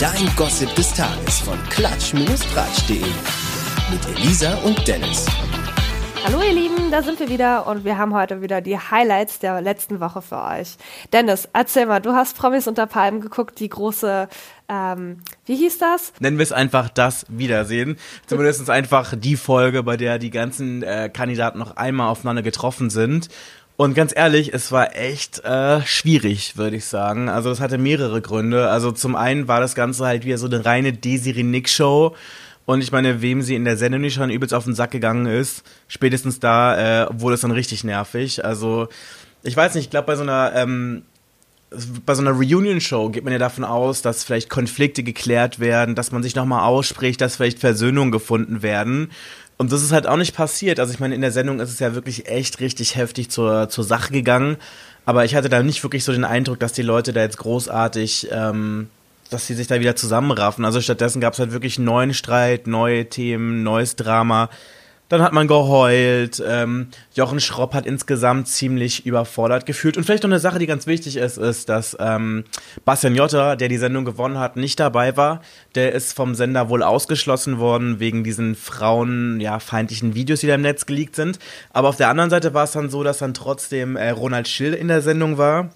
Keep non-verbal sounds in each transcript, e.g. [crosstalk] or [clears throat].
Dein Gossip des Tages von klatsch-tratsch.de. Mit Elisa und Dennis. Hallo ihr Lieben, da sind wir wieder und wir haben heute wieder die Highlights der letzten Woche für euch. Dennis, erzähl mal, du hast Promis unter Palmen geguckt, die große, ähm, wie hieß das? Nennen wir es einfach das Wiedersehen. Zumindest einfach die Folge, bei der die ganzen äh, Kandidaten noch einmal aufeinander getroffen sind. Und ganz ehrlich, es war echt äh, schwierig, würde ich sagen. Also das hatte mehrere Gründe. Also zum einen war das Ganze halt wieder so eine reine Desiree Nick Show und ich meine, wem sie in der Sendung nicht schon übelst auf den Sack gegangen ist, spätestens da äh, wurde es dann richtig nervig. Also, ich weiß nicht, ich glaube, bei so einer, ähm, bei so einer Reunion-Show geht man ja davon aus, dass vielleicht Konflikte geklärt werden, dass man sich nochmal ausspricht, dass vielleicht Versöhnungen gefunden werden. Und das ist halt auch nicht passiert. Also ich meine, in der Sendung ist es ja wirklich echt richtig heftig zur, zur Sache gegangen. Aber ich hatte da nicht wirklich so den Eindruck, dass die Leute da jetzt großartig ähm, dass sie sich da wieder zusammenraffen. Also stattdessen gab es halt wirklich neuen Streit, neue Themen, neues Drama. Dann hat man geheult. Ähm, Jochen Schropp hat insgesamt ziemlich überfordert gefühlt. Und vielleicht noch eine Sache, die ganz wichtig ist, ist, dass ähm, Bastian Jotta, der die Sendung gewonnen hat, nicht dabei war. Der ist vom Sender wohl ausgeschlossen worden wegen diesen frauenfeindlichen ja, Videos, die da im Netz geleakt sind. Aber auf der anderen Seite war es dann so, dass dann trotzdem äh, Ronald Schill in der Sendung war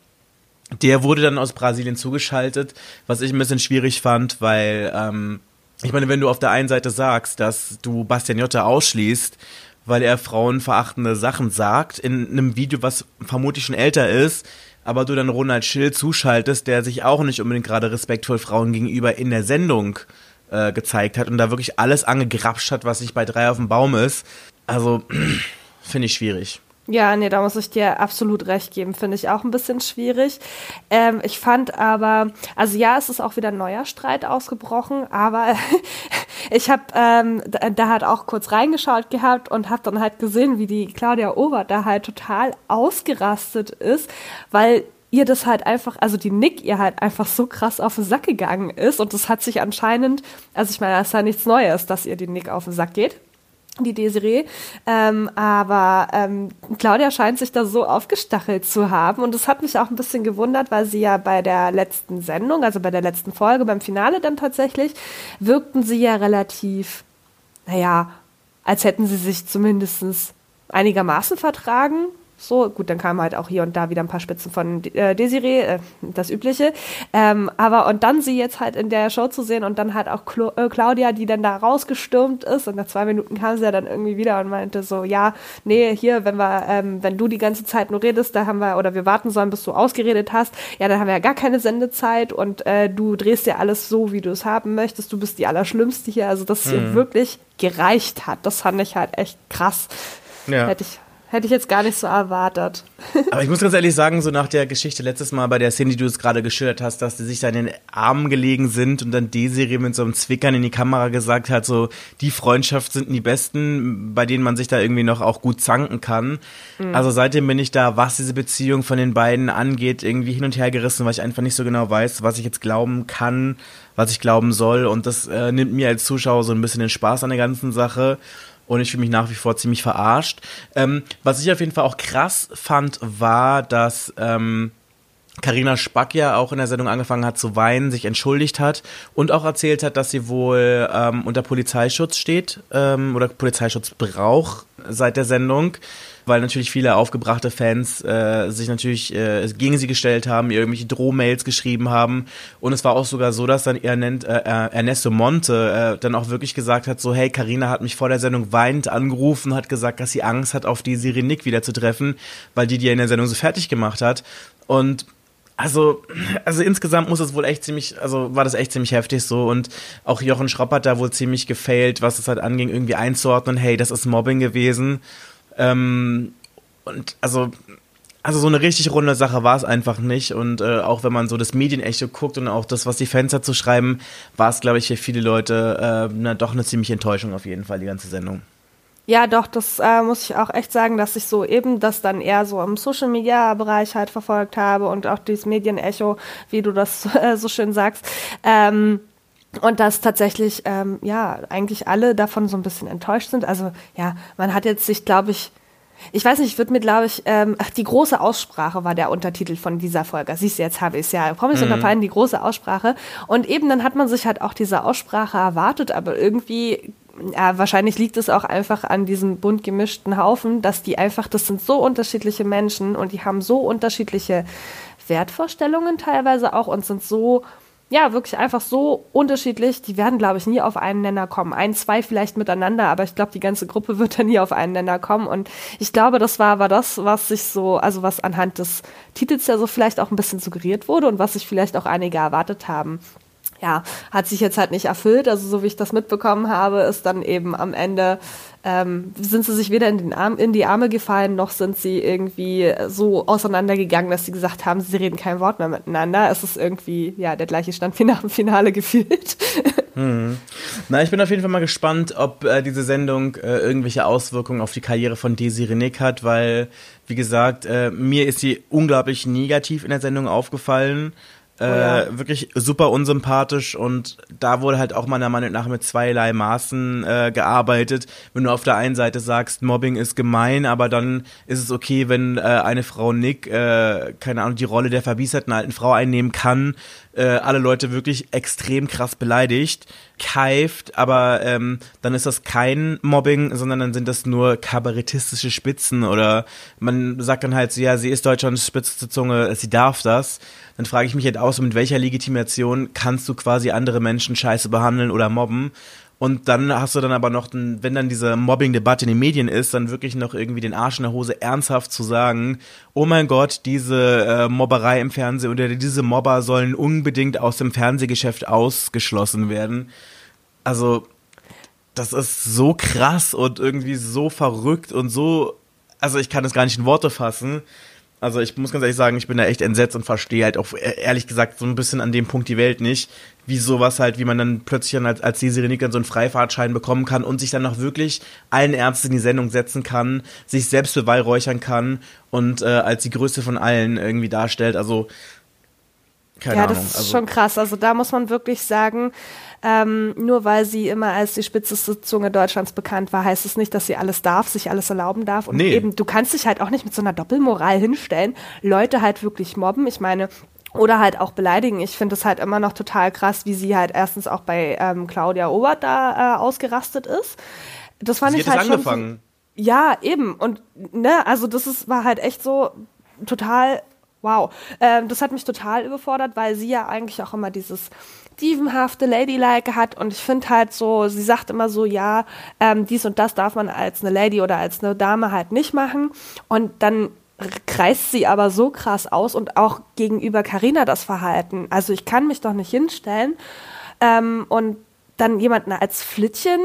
der wurde dann aus Brasilien zugeschaltet, was ich ein bisschen schwierig fand, weil ähm, ich meine, wenn du auf der einen Seite sagst, dass du Bastian Jotta ausschließt, weil er frauenverachtende Sachen sagt, in einem Video, was vermutlich schon älter ist, aber du dann Ronald Schill zuschaltest, der sich auch nicht unbedingt gerade respektvoll Frauen gegenüber in der Sendung äh, gezeigt hat und da wirklich alles angegrapscht hat, was nicht bei drei auf dem Baum ist. Also, [clears throat] finde ich schwierig. Ja, nee, da muss ich dir absolut recht geben. Finde ich auch ein bisschen schwierig. Ähm, ich fand aber, also ja, es ist auch wieder ein neuer Streit ausgebrochen, aber [laughs] ich habe ähm, da, da halt auch kurz reingeschaut gehabt und habe dann halt gesehen, wie die Claudia Obert da halt total ausgerastet ist, weil ihr das halt einfach, also die Nick ihr halt einfach so krass auf den Sack gegangen ist und das hat sich anscheinend, also ich meine, das ist ja nichts Neues, dass ihr die Nick auf den Sack geht die Desiree. Ähm, aber ähm, Claudia scheint sich da so aufgestachelt zu haben. Und das hat mich auch ein bisschen gewundert, weil sie ja bei der letzten Sendung, also bei der letzten Folge, beim Finale dann tatsächlich, wirkten sie ja relativ, naja, als hätten sie sich zumindest einigermaßen vertragen. So, gut, dann kamen halt auch hier und da wieder ein paar Spitzen von äh, Desiree, äh, das Übliche. Ähm, aber und dann sie jetzt halt in der Show zu sehen und dann halt auch Clo äh, Claudia, die dann da rausgestürmt ist und nach zwei Minuten kam sie ja dann irgendwie wieder und meinte so, ja, nee, hier, wenn wir, ähm, wenn du die ganze Zeit nur redest, da haben wir, oder wir warten sollen, bis du ausgeredet hast, ja, dann haben wir ja gar keine Sendezeit und äh, du drehst ja alles so, wie du es haben möchtest, du bist die Allerschlimmste hier, also dass es ihr mhm. wirklich gereicht hat, das fand ich halt echt krass. Ja. Hätte ich Hätte ich jetzt gar nicht so erwartet. [laughs] Aber ich muss ganz ehrlich sagen, so nach der Geschichte letztes Mal bei der Szene, die du es gerade geschildert hast, dass die sich da in den Armen gelegen sind und dann Desiree mit so einem Zwickern in die Kamera gesagt hat, so die Freundschaft sind die besten, bei denen man sich da irgendwie noch auch gut zanken kann. Mhm. Also seitdem bin ich da, was diese Beziehung von den beiden angeht, irgendwie hin und her gerissen, weil ich einfach nicht so genau weiß, was ich jetzt glauben kann, was ich glauben soll. Und das äh, nimmt mir als Zuschauer so ein bisschen den Spaß an der ganzen Sache und ich fühle mich nach wie vor ziemlich verarscht. Ähm, was ich auf jeden Fall auch krass fand, war, dass ähm, Carina Spack ja auch in der Sendung angefangen hat zu weinen, sich entschuldigt hat und auch erzählt hat, dass sie wohl ähm, unter Polizeischutz steht ähm, oder Polizeischutz braucht seit der Sendung weil natürlich viele aufgebrachte Fans äh, sich natürlich äh, gegen sie gestellt haben, ihr irgendwelche Drohmails geschrieben haben. Und es war auch sogar so, dass dann nennt, äh, Ernesto Monte äh, dann auch wirklich gesagt hat, so hey, Karina hat mich vor der Sendung weinend angerufen, hat gesagt, dass sie Angst hat, auf die Siri Nick wieder zu treffen, weil die die ja in der Sendung so fertig gemacht hat. Und also, also insgesamt muss es wohl echt ziemlich, also war das echt ziemlich heftig so und auch Jochen Schropp hat da wohl ziemlich gefailt, was es halt anging, irgendwie einzuordnen, hey, das ist Mobbing gewesen. Ähm, und also, also so eine richtig runde Sache war es einfach nicht. Und äh, auch wenn man so das Medienecho guckt und auch das, was die Fans dazu schreiben, war es, glaube ich, für viele Leute äh, na, doch eine ziemliche Enttäuschung auf jeden Fall, die ganze Sendung. Ja, doch, das äh, muss ich auch echt sagen, dass ich so eben das dann eher so im Social Media Bereich halt verfolgt habe und auch dieses Medienecho, wie du das [laughs] äh, so schön sagst. Ähm, und dass tatsächlich, ähm, ja, eigentlich alle davon so ein bisschen enttäuscht sind. Also, ja, man hat jetzt sich, glaube ich, ich weiß nicht, ich würde mir, glaube ich, ähm, ach, die große Aussprache war der Untertitel von dieser Folge. Siehst du, jetzt habe ich es ja. Promis mhm. unter Palmen, die große Aussprache. Und eben dann hat man sich halt auch diese Aussprache erwartet, aber irgendwie ja, wahrscheinlich liegt es auch einfach an diesem bunt gemischten Haufen, dass die einfach, das sind so unterschiedliche Menschen und die haben so unterschiedliche Wertvorstellungen teilweise auch und sind so ja, wirklich einfach so unterschiedlich. Die werden, glaube ich, nie auf einen Nenner kommen. Ein, zwei vielleicht miteinander, aber ich glaube, die ganze Gruppe [laughs] wird da nie auf einen Nenner kommen. Und ich glaube, das war aber das, was sich so, also was anhand des Titels ja so vielleicht auch ein bisschen suggeriert wurde und was sich vielleicht auch einige erwartet haben ja, hat sich jetzt halt nicht erfüllt. Also so wie ich das mitbekommen habe, ist dann eben am Ende ähm, sind sie sich weder in, den Arm, in die Arme gefallen, noch sind sie irgendwie so auseinandergegangen, dass sie gesagt haben, sie reden kein Wort mehr miteinander. Es ist irgendwie ja der gleiche Stand wie nach dem Finale [laughs] gefühlt. Hm. Na, ich bin auf jeden Fall mal gespannt, ob äh, diese Sendung äh, irgendwelche Auswirkungen auf die Karriere von Desiree Nick hat, weil, wie gesagt, äh, mir ist sie unglaublich negativ in der Sendung aufgefallen. Oh ja. Äh, wirklich super unsympathisch und da wurde halt auch meiner Meinung nach mit zweierlei Maßen äh, gearbeitet. Wenn du auf der einen Seite sagst, Mobbing ist gemein, aber dann ist es okay, wenn äh, eine Frau Nick, äh, keine Ahnung, die Rolle der verbieserten alten Frau einnehmen kann, äh, alle Leute wirklich extrem krass beleidigt, keift, aber ähm, dann ist das kein Mobbing, sondern dann sind das nur kabarettistische Spitzen oder man sagt dann halt so, ja, sie ist Deutschlands spitzeste Zunge, sie darf das dann frage ich mich halt auch so, mit welcher Legitimation kannst du quasi andere Menschen scheiße behandeln oder mobben? Und dann hast du dann aber noch, wenn dann diese Mobbing-Debatte in den Medien ist, dann wirklich noch irgendwie den Arsch in der Hose ernsthaft zu sagen, oh mein Gott, diese äh, Mobberei im Fernsehen oder diese Mobber sollen unbedingt aus dem Fernsehgeschäft ausgeschlossen werden. Also, das ist so krass und irgendwie so verrückt und so, also ich kann es gar nicht in Worte fassen. Also ich muss ganz ehrlich sagen, ich bin da echt entsetzt und verstehe halt auch e-, ehrlich gesagt so ein bisschen an dem Punkt die Welt nicht, wie sowas halt, wie man dann plötzlich dann als, als Desiree dann so einen Freifahrtschein bekommen kann und sich dann noch wirklich allen Ernstes in die Sendung setzen kann, sich selbst beweihräuchern kann und äh, als die Größte von allen irgendwie darstellt. Also keine ja, Ahnung. das ist also, schon krass. Also da muss man wirklich sagen, ähm, nur weil sie immer als die spitzeste Zunge Deutschlands bekannt war, heißt es nicht, dass sie alles darf, sich alles erlauben darf. Und nee. eben, du kannst dich halt auch nicht mit so einer Doppelmoral hinstellen, Leute halt wirklich mobben. Ich meine, oder halt auch beleidigen. Ich finde es halt immer noch total krass, wie sie halt erstens auch bei ähm, Claudia Obert da äh, ausgerastet ist. Das fand sie ich halt schon. Angefangen. Ja, eben. Und ne, also das ist, war halt echt so total wow. Ähm, das hat mich total überfordert, weil sie ja eigentlich auch immer dieses dievenhafte Ladylike hat und ich finde halt so, sie sagt immer so, ja, ähm, dies und das darf man als eine Lady oder als eine Dame halt nicht machen und dann kreist sie aber so krass aus und auch gegenüber Karina das Verhalten. Also ich kann mich doch nicht hinstellen ähm, und dann jemanden als Flittchen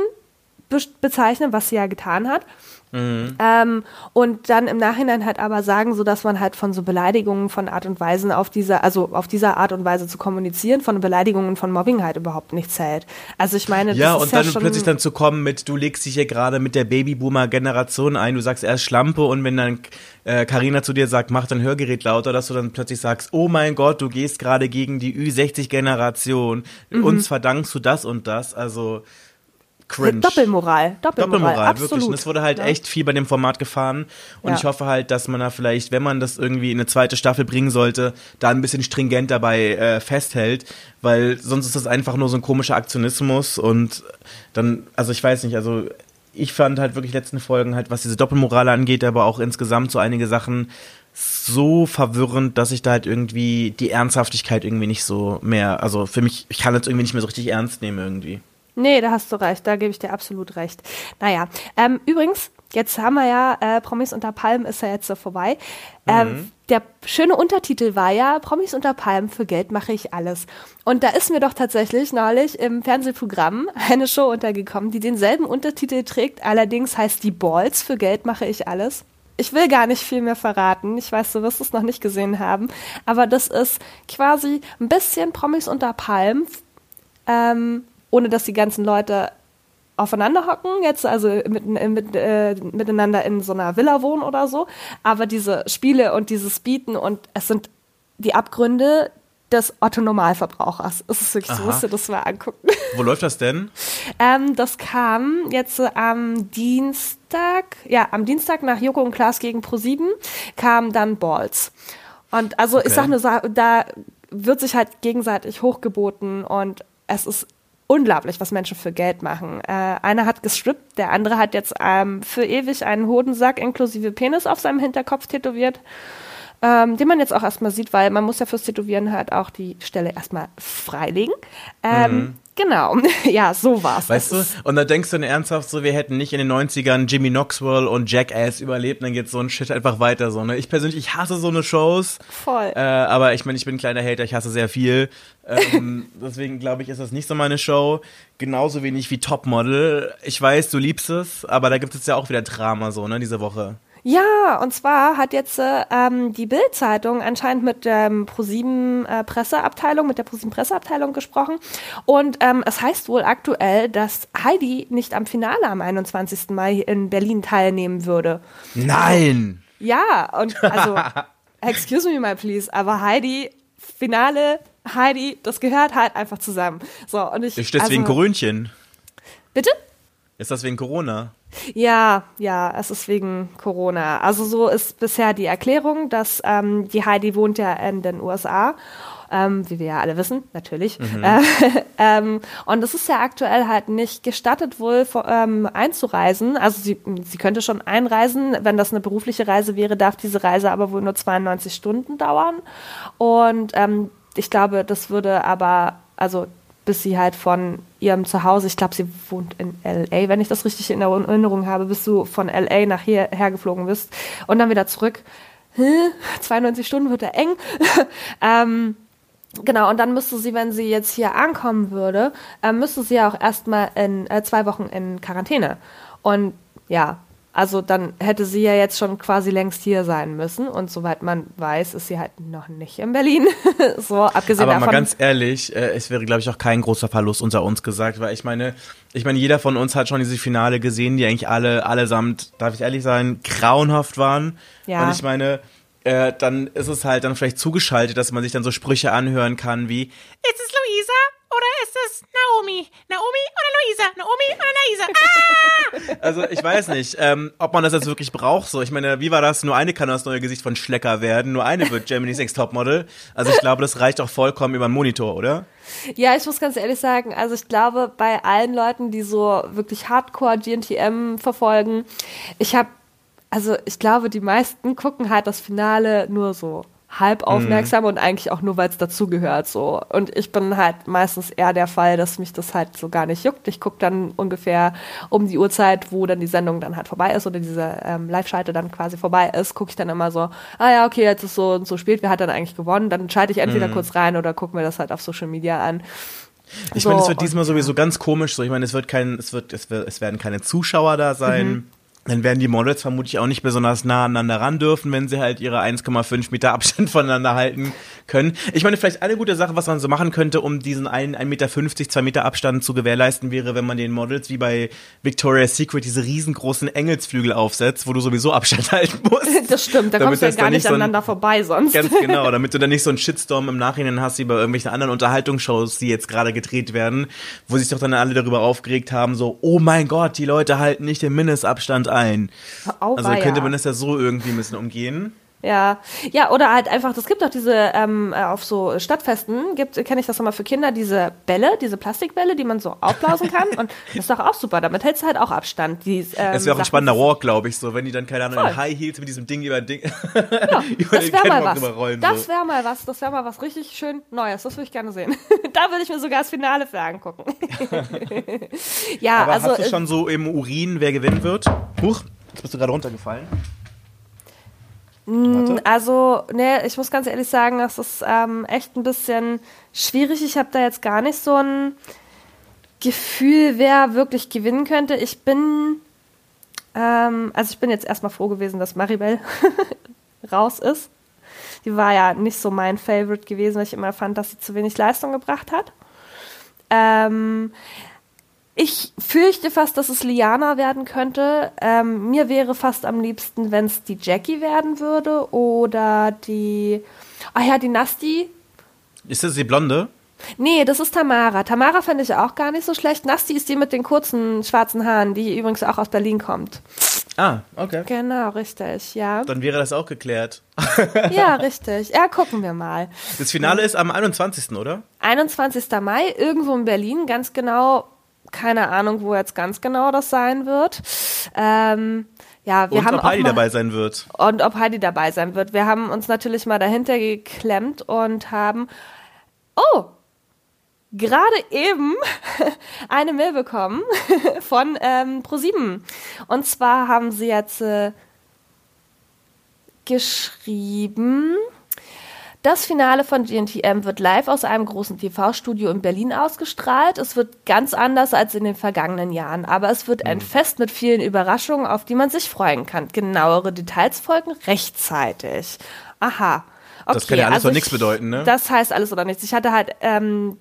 be bezeichnen, was sie ja getan hat. Mhm. Ähm, und dann im Nachhinein halt aber sagen, so dass man halt von so Beleidigungen von Art und Weisen auf dieser, also auf dieser Art und Weise zu kommunizieren, von Beleidigungen von Mobbing halt überhaupt nichts hält. Also ich meine, ja, und dann ja plötzlich dann zu kommen mit, du legst dich hier gerade mit der Babyboomer-Generation ein, du sagst erst Schlampe und wenn dann Karina äh, zu dir sagt, mach dein Hörgerät lauter, dass du dann plötzlich sagst, oh mein Gott, du gehst gerade gegen die Ü60-Generation, mhm. uns verdankst du das und das, also cringe. Doppelmoral. Doppelmoral, Doppelmoral absolut. wirklich. Und es wurde halt ja. echt viel bei dem Format gefahren. Und ja. ich hoffe halt, dass man da vielleicht, wenn man das irgendwie in eine zweite Staffel bringen sollte, da ein bisschen stringent dabei äh, festhält. Weil sonst ist das einfach nur so ein komischer Aktionismus. Und dann, also ich weiß nicht, also ich fand halt wirklich letzten Folgen halt, was diese Doppelmoral angeht, aber auch insgesamt so einige Sachen so verwirrend, dass ich da halt irgendwie die Ernsthaftigkeit irgendwie nicht so mehr, also für mich, ich kann das irgendwie nicht mehr so richtig ernst nehmen irgendwie. Nee, da hast du recht, da gebe ich dir absolut recht. Naja, ähm, übrigens, jetzt haben wir ja, äh, Promis unter Palmen ist ja jetzt so vorbei. Ähm, mhm. Der schöne Untertitel war ja, Promis unter Palmen, für Geld mache ich alles. Und da ist mir doch tatsächlich neulich im Fernsehprogramm eine Show untergekommen, die denselben Untertitel trägt, allerdings heißt die Balls, für Geld mache ich alles. Ich will gar nicht viel mehr verraten. Ich weiß, du wirst es noch nicht gesehen haben. Aber das ist quasi ein bisschen Promis unter Palmen. Ähm, ohne dass die ganzen Leute aufeinander hocken, jetzt also mit, mit, äh, miteinander in so einer Villa wohnen oder so. Aber diese Spiele und dieses Bieten und es sind die Abgründe des Otto-Normalverbrauchers. Es ist wirklich, Aha. so musst du das mal angucken. Wo läuft das denn? ähm, das kam jetzt am Dienst Dienstag, ja, am Dienstag nach Joko und Klaas gegen Pro7 kam dann Balls. Und also okay. ich sag nur, da wird sich halt gegenseitig hochgeboten und es ist unglaublich, was Menschen für Geld machen. Äh, einer hat gestrippt, der andere hat jetzt ähm, für ewig einen Hodensack inklusive Penis auf seinem Hinterkopf tätowiert ähm, den man jetzt auch erstmal sieht, weil man muss ja fürs Tätowieren halt auch die Stelle erstmal freilegen. Ähm, mhm. Genau, [laughs] ja, so war's. Weißt du, und da denkst du dann ernsthaft so, wir hätten nicht in den 90ern Jimmy Knoxwell und Jackass überlebt, dann geht so ein Shit einfach weiter so, ne? Ich persönlich, ich hasse so eine Shows. Voll. Äh, aber ich meine, ich bin ein kleiner Hater, ich hasse sehr viel. Ähm, [laughs] deswegen glaube ich, ist das nicht so meine Show. Genauso wenig wie Topmodel. Ich weiß, du liebst es, aber da gibt es ja auch wieder Drama so, ne, diese Woche. Ja, und zwar hat jetzt ähm, die Bild-Zeitung anscheinend mit der ähm, ProSieben äh, Presseabteilung, mit der ProSieben Presseabteilung gesprochen. Und ähm, es heißt wohl aktuell, dass Heidi nicht am Finale am 21. Mai in Berlin teilnehmen würde. Nein! Also, ja, und also, [laughs] excuse me my please, aber Heidi, Finale, Heidi, das gehört halt einfach zusammen. So, und ich. Ist deswegen also, Korönchen? Bitte? Ist das wegen Corona? Ja, ja, es ist wegen Corona. Also so ist bisher die Erklärung, dass ähm, die Heidi wohnt ja in den USA. Ähm, wie wir ja alle wissen, natürlich. Mhm. Äh, [laughs] ähm, und es ist ja aktuell halt nicht gestattet, wohl ähm, einzureisen. Also sie, sie könnte schon einreisen. Wenn das eine berufliche Reise wäre, darf diese Reise aber wohl nur 92 Stunden dauern. Und ähm, ich glaube, das würde aber, also bis sie halt von ihrem Zuhause, ich glaube, sie wohnt in LA, wenn ich das richtig in Erinnerung habe, bis du von LA nach hierher geflogen bist und dann wieder zurück. 92 Stunden wird ja eng. [laughs] ähm, Genau, und dann müsste sie, wenn sie jetzt hier ankommen würde, äh, müsste sie ja auch erstmal in äh, zwei Wochen in Quarantäne. Und ja, also dann hätte sie ja jetzt schon quasi längst hier sein müssen. Und soweit man weiß, ist sie halt noch nicht in Berlin. [laughs] so, abgesehen Aber davon. mal ganz ehrlich, äh, es wäre, glaube ich, auch kein großer Verlust unter uns gesagt, weil ich meine, ich meine, jeder von uns hat schon diese Finale gesehen, die eigentlich alle, allesamt, darf ich ehrlich sein, grauenhaft waren. Ja. Und ich meine, äh, dann ist es halt dann vielleicht zugeschaltet, dass man sich dann so Sprüche anhören kann wie, ist es Luisa? Oder ist es Naomi? Naomi oder Luisa? Naomi oder Luisa? Ah! [laughs] Also ich weiß nicht, ähm, ob man das jetzt wirklich braucht. So, ich meine, wie war das? Nur eine kann das neue Gesicht von Schlecker werden, nur eine wird Germany's Next Topmodel. Also ich glaube, das reicht auch vollkommen über den Monitor, oder? Ja, ich muss ganz ehrlich sagen, also ich glaube, bei allen Leuten, die so wirklich Hardcore GNTM verfolgen, ich habe also ich glaube, die meisten gucken halt das Finale nur so halb mhm. aufmerksam mhm. und eigentlich auch nur, weil es dazugehört so. Und ich bin halt meistens eher der Fall, dass mich das halt so gar nicht juckt. Ich gucke dann ungefähr um die Uhrzeit, wo dann die Sendung dann halt vorbei ist oder diese ähm, Live-Schalte dann quasi vorbei ist, gucke ich dann immer so, ah ja, okay, jetzt ist so und so spät, wer hat dann eigentlich gewonnen? Dann schalte ich entweder mhm. kurz rein oder gucke mir das halt auf Social Media an. Ich so, meine, es wird diesmal sowieso ganz komisch so. Ich meine, es wird kein, es wird, es, wird, es werden keine Zuschauer da sein. Mhm dann werden die Models vermutlich auch nicht besonders nah aneinander ran dürfen, wenn sie halt ihre 1,5 Meter Abstand [laughs] voneinander halten können. Ich meine, vielleicht eine gute Sache, was man so machen könnte, um diesen 1,50 Meter, 2 Meter Abstand zu gewährleisten, wäre, wenn man den Models wie bei Victoria's Secret diese riesengroßen Engelsflügel aufsetzt, wo du sowieso Abstand [laughs] halten musst. Das stimmt, da kommst du ja gar nicht aneinander so vorbei sonst. Ganz genau, [laughs] damit du dann nicht so einen Shitstorm im Nachhinein hast, wie bei irgendwelchen anderen Unterhaltungsshows, die jetzt gerade gedreht werden, wo sich doch dann alle darüber aufgeregt haben, so, oh mein Gott, die Leute halten nicht den Mindestabstand ein. Oh, also könnte man das ja so irgendwie ein bisschen umgehen. Ja, ja, oder halt einfach, das gibt auch diese, ähm, äh, auf so Stadtfesten, gibt, kenne ich das nochmal für Kinder, diese Bälle, diese Plastikbälle, die man so aufblasen kann. und [laughs] das ist doch auch super, damit hältst du halt auch Abstand. Die, ähm, es wäre auch ein spannender Walk, glaube ich, so, wenn die dann, keine Ahnung, in High Heels mit diesem Ding über, Ding, ja, [laughs] über das den mal was. Rollen, Das wäre mal was, das wäre mal was richtig schön Neues, das würde ich gerne sehen. [laughs] da würde ich mir sogar das Finale für angucken. ja, Aber also. Hast du schon so im Urin, wer gewinnen wird? Huch, jetzt bist du gerade runtergefallen. Warte. Also, ne, ich muss ganz ehrlich sagen, das ist ähm, echt ein bisschen schwierig. Ich habe da jetzt gar nicht so ein Gefühl, wer wirklich gewinnen könnte. Ich bin, ähm, also ich bin jetzt erstmal froh gewesen, dass Maribel [laughs] raus ist. Die war ja nicht so mein Favorite gewesen, weil ich immer fand, dass sie zu wenig Leistung gebracht hat. Ähm, ich fürchte fast, dass es Liana werden könnte. Ähm, mir wäre fast am liebsten, wenn es die Jackie werden würde oder die. Ah ja, die Nasti. Ist das die Blonde? Nee, das ist Tamara. Tamara fände ich auch gar nicht so schlecht. Nasti ist die mit den kurzen schwarzen Haaren, die übrigens auch aus Berlin kommt. Ah, okay. Genau, richtig, ja. Dann wäre das auch geklärt. [laughs] Ja, richtig. Ja, gucken wir mal. Das Finale ist am 21., oder? 21. Mai, irgendwo in Berlin, ganz genau, keine Ahnung, wo jetzt ganz genau das sein wird. Ähm, ja, wir Und haben ob Heidi mal, dabei sein wird. Und ob Heidi dabei sein wird. Wir haben uns natürlich mal dahinter geklemmt und haben, oh, gerade eben [laughs] eine Mail bekommen [laughs] von ähm, ProSieben. Und zwar haben sie jetzt äh, geschrieben, das Finale von GNTM wird live aus einem großen TV-Studio in Berlin ausgestrahlt. Es wird ganz anders als in den vergangenen Jahren, aber es wird ein Fest mit vielen Überraschungen, auf die man sich freuen kann. Genauere Details folgen rechtzeitig. Aha. Okay, Das kann ja alles also oder nichts ich- bedeuten, ne? Das heißt alles oder nichts. Ich hatte halt ähm,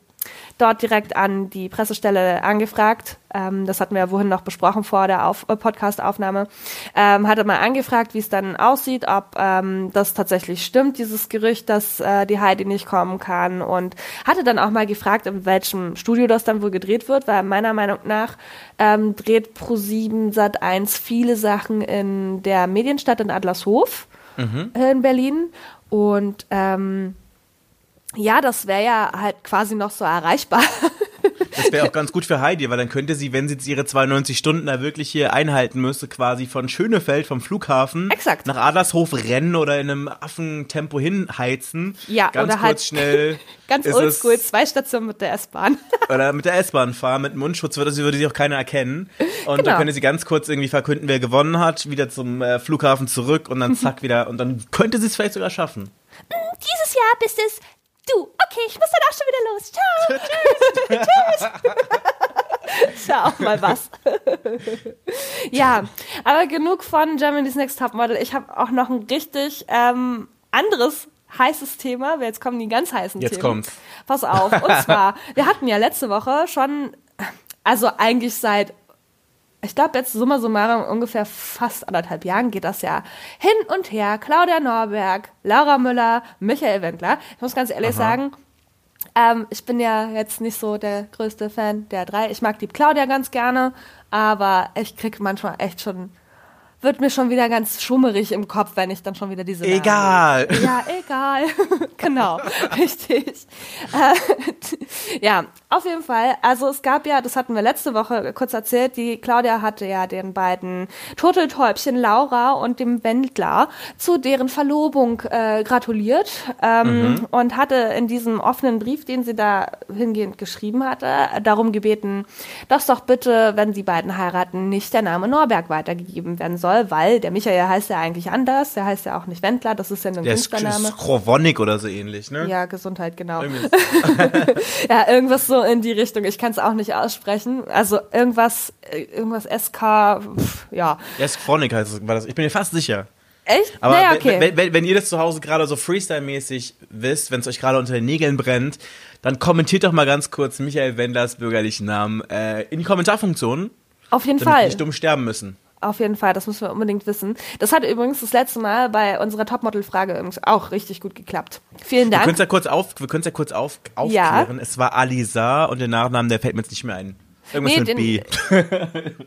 dort direkt an die Pressestelle angefragt. Ähm, das hatten wir ja wohin noch besprochen vor der Auf äh, Podcast-Aufnahme. Ähm, hatte mal angefragt, wie es dann aussieht, ob ähm, das tatsächlich stimmt, dieses Gerücht, dass äh, die Heidi nicht kommen kann. Und hatte dann auch mal gefragt, in welchem Studio das dann wohl gedreht wird, weil meiner Meinung nach ähm, dreht Pro7 Sat1 viele Sachen in der Medienstadt in Adlershof in Berlin. Und ähm, ja, das wäre ja halt quasi noch so erreichbar. [laughs] Das wäre auch ganz gut für Heidi, weil dann könnte sie, wenn sie jetzt ihre 92 Stunden da wirklich hier einhalten müsste, quasi von Schönefeld, vom Flughafen, Exakt. nach Adlershof rennen oder in einem Affentempo hinheizen. Ja, ganz oder kurz halt schnell. [laughs] Ganz oldschool, zwei Stationen mit der S-Bahn. [laughs] Oder mit der S-Bahn fahren, mit Mundschutz, würde sie, würde sie auch keiner erkennen. Und Genau. dann könnte sie ganz kurz irgendwie verkünden, wer gewonnen hat, wieder zum äh, Flughafen zurück und dann zack wieder. Und dann könnte sie es vielleicht sogar schaffen. Dieses Jahr bist es du. Okay, ich muss dann auch schon wieder los. Ciao. [laughs] Tschüss. Ist ja auch mal was. [laughs] ja, aber genug von Germany's Next Topmodel. Ich habe auch noch ein richtig ähm, anderes heißes Thema. Jetzt kommen die ganz heißen Jetzt Themen. kommt's. Pass auf. Und [laughs] zwar, wir hatten ja letzte Woche schon, also eigentlich seit ich glaube, jetzt summa summarum ungefähr fast anderthalb Jahren geht das ja hin und her. Claudia Norberg, Laura Müller, Michael Wendler. Ich muss ganz ehrlich Aha. sagen, ähm, ich bin ja jetzt nicht so der größte Fan der drei. Ich mag die Claudia ganz gerne, aber ich krieg manchmal echt schon, wird mir schon wieder ganz schummerig im Kopf, wenn ich dann schon wieder diese Namen Egal. lese. Ja, egal. [laughs] genau, [laughs] richtig. Äh, [laughs] ja, auf jeden Fall. Also es gab ja, das hatten wir letzte Woche kurz erzählt, die Claudia hatte ja den beiden Turteltäubchen Laura und dem Wendler zu deren Verlobung äh, gratuliert ähm, und hatte in diesem offenen Brief, den sie da hingehend geschrieben hatte, darum gebeten, dass doch bitte, wenn die beiden heiraten, nicht der Name Norberg weitergegeben werden soll, weil der Michael heißt ja eigentlich anders, der heißt ja auch nicht Wendler, das ist ja ein Der ist Künstlername. Skrowonik oder so ähnlich, ne? Ja, Gesundheit, genau. [laughs] Ja, irgendwas so in die Richtung. Ich kann es auch nicht aussprechen. Also irgendwas, äh, irgendwas SK, pf, ja. Skrowonik heißt es, war das. Ich bin mir fast sicher. Echt? Aber naja, wenn- okay. wenn, wenn, wenn ihr das zu Hause gerade so Freestyle-mäßig wisst, wenn es euch gerade unter den Nägeln brennt, dann kommentiert doch mal ganz kurz Michael Wendlers bürgerlichen Namen äh, in die Kommentarfunktion, Auf jeden damit Fall. nicht dumm sterben müssen. Auf jeden Fall, das müssen wir unbedingt wissen. Das hat übrigens das letzte Mal bei unserer Topmodel-Frage auch richtig gut geklappt. Vielen Wir können Dank. es ja kurz, auf, wir ja kurz auf, aufklären. Es war Alisa und der Nachnamen, der fällt mir jetzt nicht mehr ein. Irgendwas Nee, mit den- B. [laughs]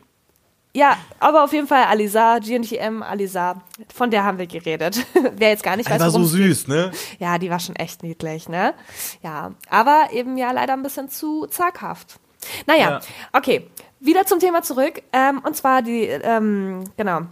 Ja, aber auf jeden Fall Alisa, GNTM Alisa, von der haben wir geredet. [laughs] Wer jetzt gar nicht weiß, so worum es geht. süß, ne? Ja, die war schon echt niedlich, ne? Ja, aber eben ja leider ein bisschen zu zaghaft. Naja, Ja. okay, wieder zum Thema zurück. Ähm, und zwar die, ähm, genau.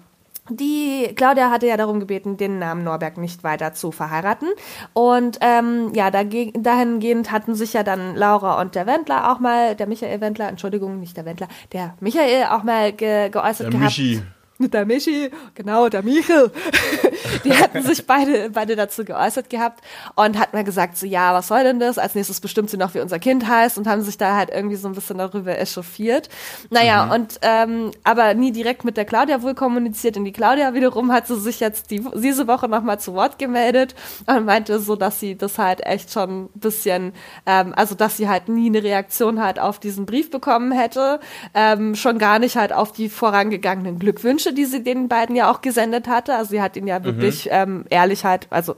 Die Claudia hatte ja darum gebeten, den Namen Norberg nicht weiter zu verheiraten. Und ähm, ja, dagegen, dahingehend hatten sich ja dann Laura und der Wendler auch mal, der Michael Wendler, Entschuldigung, nicht der Wendler, der Michael auch mal ge geäußert Der gehabt. Michi. Der Michi, genau, der Michel. [laughs] Die hatten sich beide, beide dazu geäußert gehabt und hatten mir gesagt, so, ja, was soll denn das? Als nächstes bestimmt sie noch, wie unser Kind heißt und haben sich da halt irgendwie so ein bisschen darüber echauffiert. Naja, und, ähm, aber nie direkt mit der Claudia wohl kommuniziert und die Claudia wiederum hat sie sich jetzt die, diese Woche nochmal zu Wort gemeldet und meinte so, dass sie das halt echt schon ein bisschen, ähm, also, dass sie halt nie eine Reaktion halt auf diesen Brief bekommen hätte, ähm, schon gar nicht halt auf die vorangegangenen Glückwünsche, die sie den beiden ja auch gesendet hatte. Also sie hat ihn ja wirklich ähm, ehrlich halt, also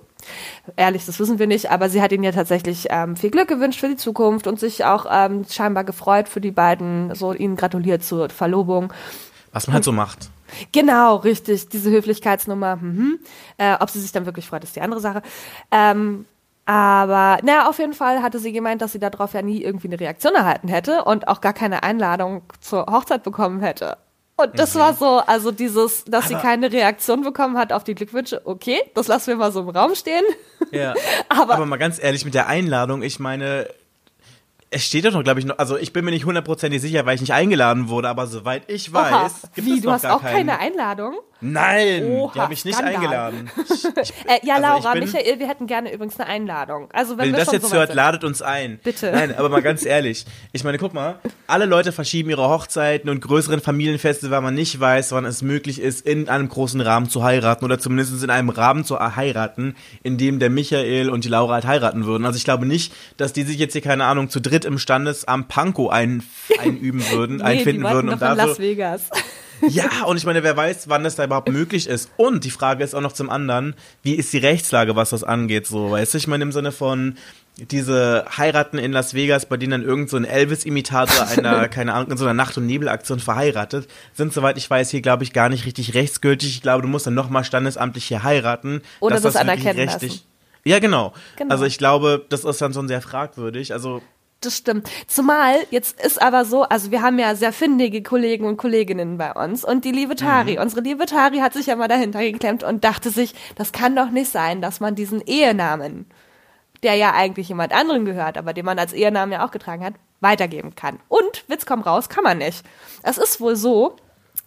ehrlich, das wissen wir nicht, aber sie hat ihnen ja tatsächlich ähm, viel Glück gewünscht für die Zukunft und sich auch ähm, scheinbar gefreut für die beiden, so ihnen gratuliert zur Verlobung. Was man halt so macht. Genau, richtig. Diese Höflichkeitsnummer. Mhm. Äh, ob sie sich dann wirklich freut, ist die andere Sache. Ähm, aber naja, auf jeden Fall hatte sie gemeint, dass sie darauf ja nie irgendwie eine Reaktion erhalten hätte und auch gar keine Einladung zur Hochzeit bekommen hätte. Und das mhm. war so, also dieses, dass aber sie keine Reaktion bekommen hat auf die Glückwünsche, okay, das lassen wir mal so im Raum stehen. Ja. [laughs] aber, aber mal ganz ehrlich, mit der Einladung, ich meine, es steht doch noch, glaube ich, noch, also ich bin mir nicht hundertprozentig sicher, weil ich nicht eingeladen wurde, aber soweit ich weiß, Oha. gibt Wie, es noch du hast auch keinen. keine Einladung? Nein, Oha, die habe ich nicht Skandal. eingeladen. [laughs] Ich, äh, ja, also Laura, bin, Michael, wir hätten gerne übrigens eine Einladung. Also wenn, wenn wir das jetzt so hört, ladet uns ein. Bitte. Nein, aber mal ganz ehrlich. Ich meine, guck mal, alle Leute verschieben ihre Hochzeiten und größeren Familienfeste, weil man nicht weiß, wann es möglich ist, in einem großen Rahmen zu heiraten oder zumindest in einem Rahmen zu heiraten, in dem der Michael und die Laura halt heiraten würden. Also ich glaube nicht, dass die sich jetzt hier, keine Ahnung, zu dritt im Standesamt Panko ein, [laughs] einüben würden, nee, einfinden würden. und da Las Vegas. [laughs] Ja, und ich meine, wer weiß, wann das da überhaupt möglich ist. Und die Frage ist auch noch zum anderen, wie ist die Rechtslage, was das angeht, so, weißt du? Ich meine, im Sinne von, diese Heiraten in Las Vegas, bei denen dann irgend so ein Elvis-Imitator [laughs] einer, keine Ahnung, in so einer Nacht- und Nebelaktion verheiratet, sind, soweit ich weiß, hier, glaube ich, gar nicht richtig rechtsgültig. Ich glaube, du musst dann nochmal standesamtlich hier heiraten. Oder das, das anerkennen lassen. Ja, genau. genau. Also ich glaube, das ist dann schon sehr fragwürdig. Also das stimmt. Zumal, jetzt ist aber so, also wir haben ja sehr findige Kollegen und Kolleginnen bei uns und die liebe Tari, mhm. unsere liebe Tari hat sich ja mal dahinter geklemmt und dachte sich, das kann doch nicht sein, dass man diesen Ehenamen, der ja eigentlich jemand anderen gehört, aber den man als Ehenamen ja auch getragen hat, weitergeben kann. Und, Witz komm raus, kann man nicht. Es ist wohl so,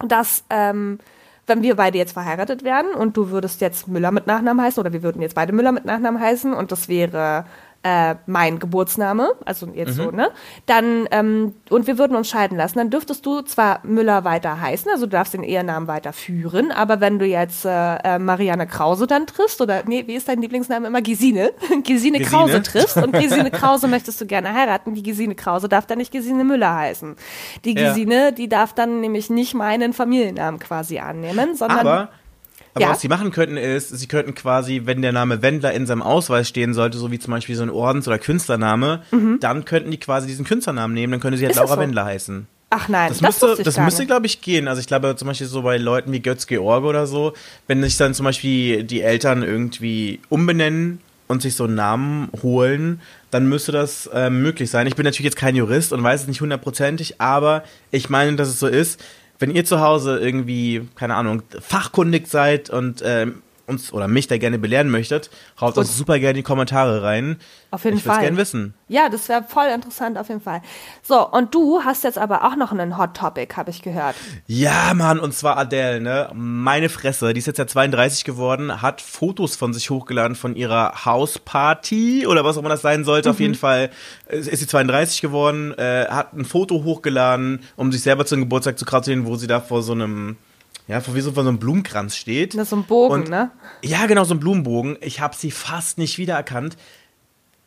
dass, ähm, wenn wir beide jetzt verheiratet werden und du würdest jetzt Müller mit Nachnamen heißen oder wir würden jetzt beide Müller mit Nachnamen heißen und das wäre äh, mein Geburtsname, also jetzt mhm. so, ne? Dann, ähm, und wir würden uns scheiden lassen, dann dürftest du zwar Müller weiter heißen, also du darfst den Ehenamen weiter führen, aber wenn du jetzt äh, äh, Marianne Krause dann triffst, oder nee, wie ist dein Lieblingsname immer? Gesine, [laughs] Gesine Krause triffst [laughs] und Gesine Krause möchtest du gerne heiraten, die Gesine Krause darf dann nicht Gesine Müller heißen. Die Gesine, ja. die darf dann nämlich nicht meinen Familiennamen quasi annehmen, sondern. Aber aber ja. was sie machen könnten ist, sie könnten quasi, wenn der Name Wendler in seinem Ausweis stehen sollte, so wie zum Beispiel so ein Ordens- oder Künstlername, mhm. dann könnten die quasi diesen Künstlernamen nehmen, dann könnte sie halt Laura so? Wendler heißen. Ach nein, das, das müsste, das müsste, glaube ich, gehen. Also ich glaube zum Beispiel so bei Leuten wie Götz George oder so, wenn sich dann zum Beispiel die Eltern irgendwie umbenennen und sich so einen Namen holen, dann müsste das äh, möglich sein. Ich bin natürlich jetzt kein Jurist und weiß es nicht hundertprozentig, aber ich meine, dass es so ist wenn ihr zu Hause irgendwie, keine Ahnung, fachkundig seid und ähm, uns oder mich da gerne belehren möchtet, haut uns super gerne in die Kommentare rein. Auf jeden ich Fall. Ich gerne wissen. Ja, das wäre voll interessant auf jeden Fall. So, und du hast jetzt aber auch noch einen Hot Topic, habe ich gehört. Ja, Mann, und zwar Adele, ne? Meine Fresse, die ist jetzt ja 32 geworden, hat Fotos von sich hochgeladen von ihrer Hausparty oder was auch immer das sein sollte. Mhm. Auf jeden Fall ist sie 32 geworden, äh, hat ein Foto hochgeladen, um sich selber zum Geburtstag zu gratulieren, wo sie da vor so einem ja, wie so, vor so einem Blumenkranz steht. Das ist so ein Bogen, und, ne? Ja, genau, so ein Blumenbogen. Ich habe sie fast nicht wiedererkannt.